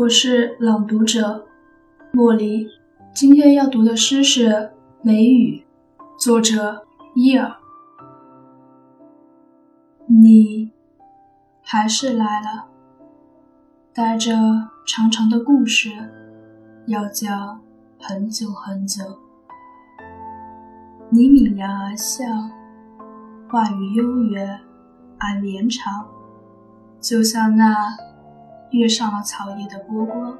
我是朗读者茉莉。今天要读的诗是《雷雨》，作者伊尔。你还是来了，带着长长的故事，要讲很久很久。你泯然而笑，话语悠远而绵长，就像那跃上了草叶的波光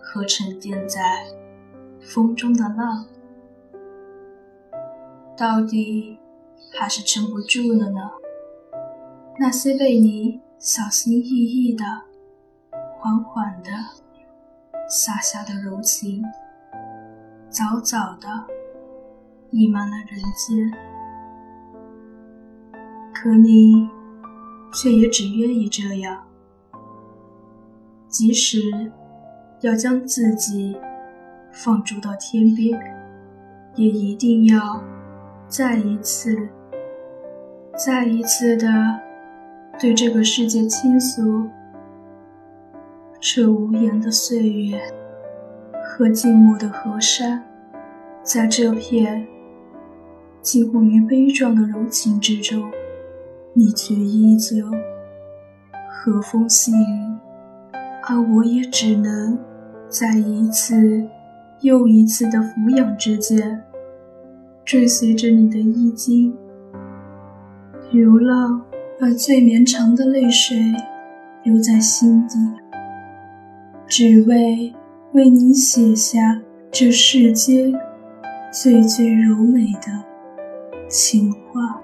和沉淀在风中的浪，到底还是撑不住了呢。那些被你小心翼翼的、缓缓的洒下的柔情，早早的。溢满了人间，可你却也只愿意这样。即使要将自己放逐到天边，也一定要再一次、再一次的对这个世界倾诉这无言的岁月和静默的河山，在这片。近乎于悲壮的柔情之中，你却依旧和风细雨，而我也只能在一次又一次的俯仰之间，追随着你的衣襟，流浪，把最绵长的泪水留在心底，只为为你写下这世间最最柔美的。情话。